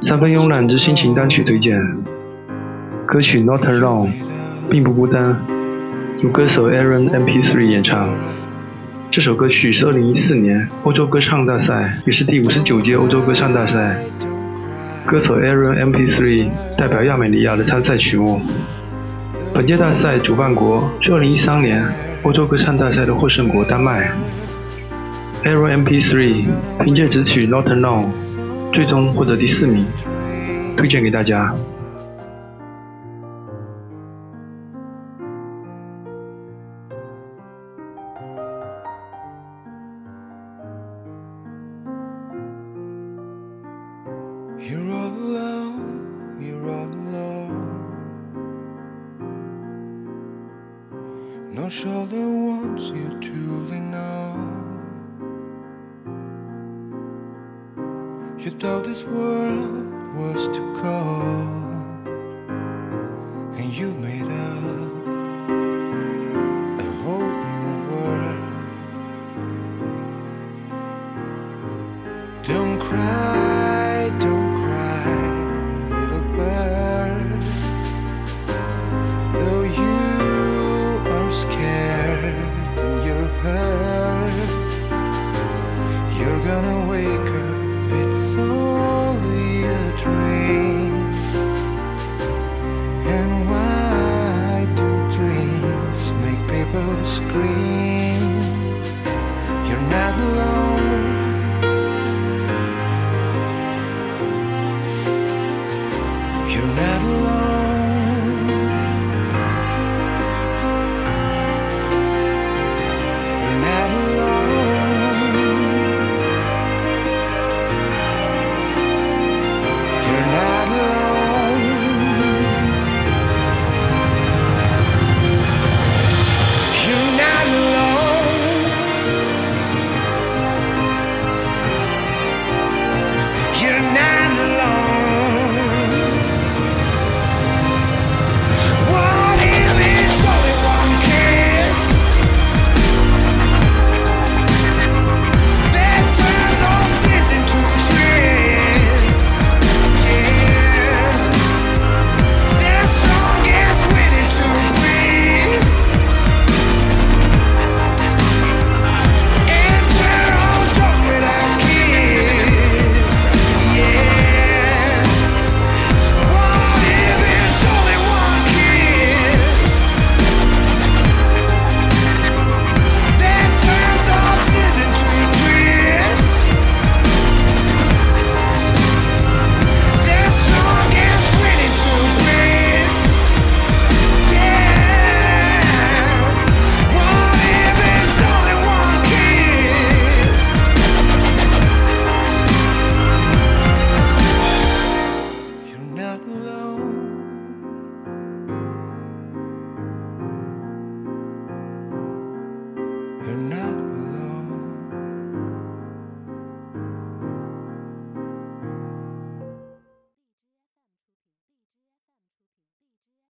三分慵懒之心情单曲推荐，歌曲《Not Alone》并不孤单，由歌手 Aaron MP3 演唱。这首歌曲是2014年欧洲歌唱大赛，也是第五十九届欧洲歌唱大赛，歌手 Aaron MP3 代表亚美尼亚的参赛曲目。本届大赛主办国是2013年欧洲歌唱大赛的获胜国丹麦。Arrow MP3 凭借此曲《Not Alone》最终获得第四名，推荐给大家。Show shoulder ones you truly know. You thought this world was too cold, and you made up a whole new world. Don't cry. and why do dreams make people scream?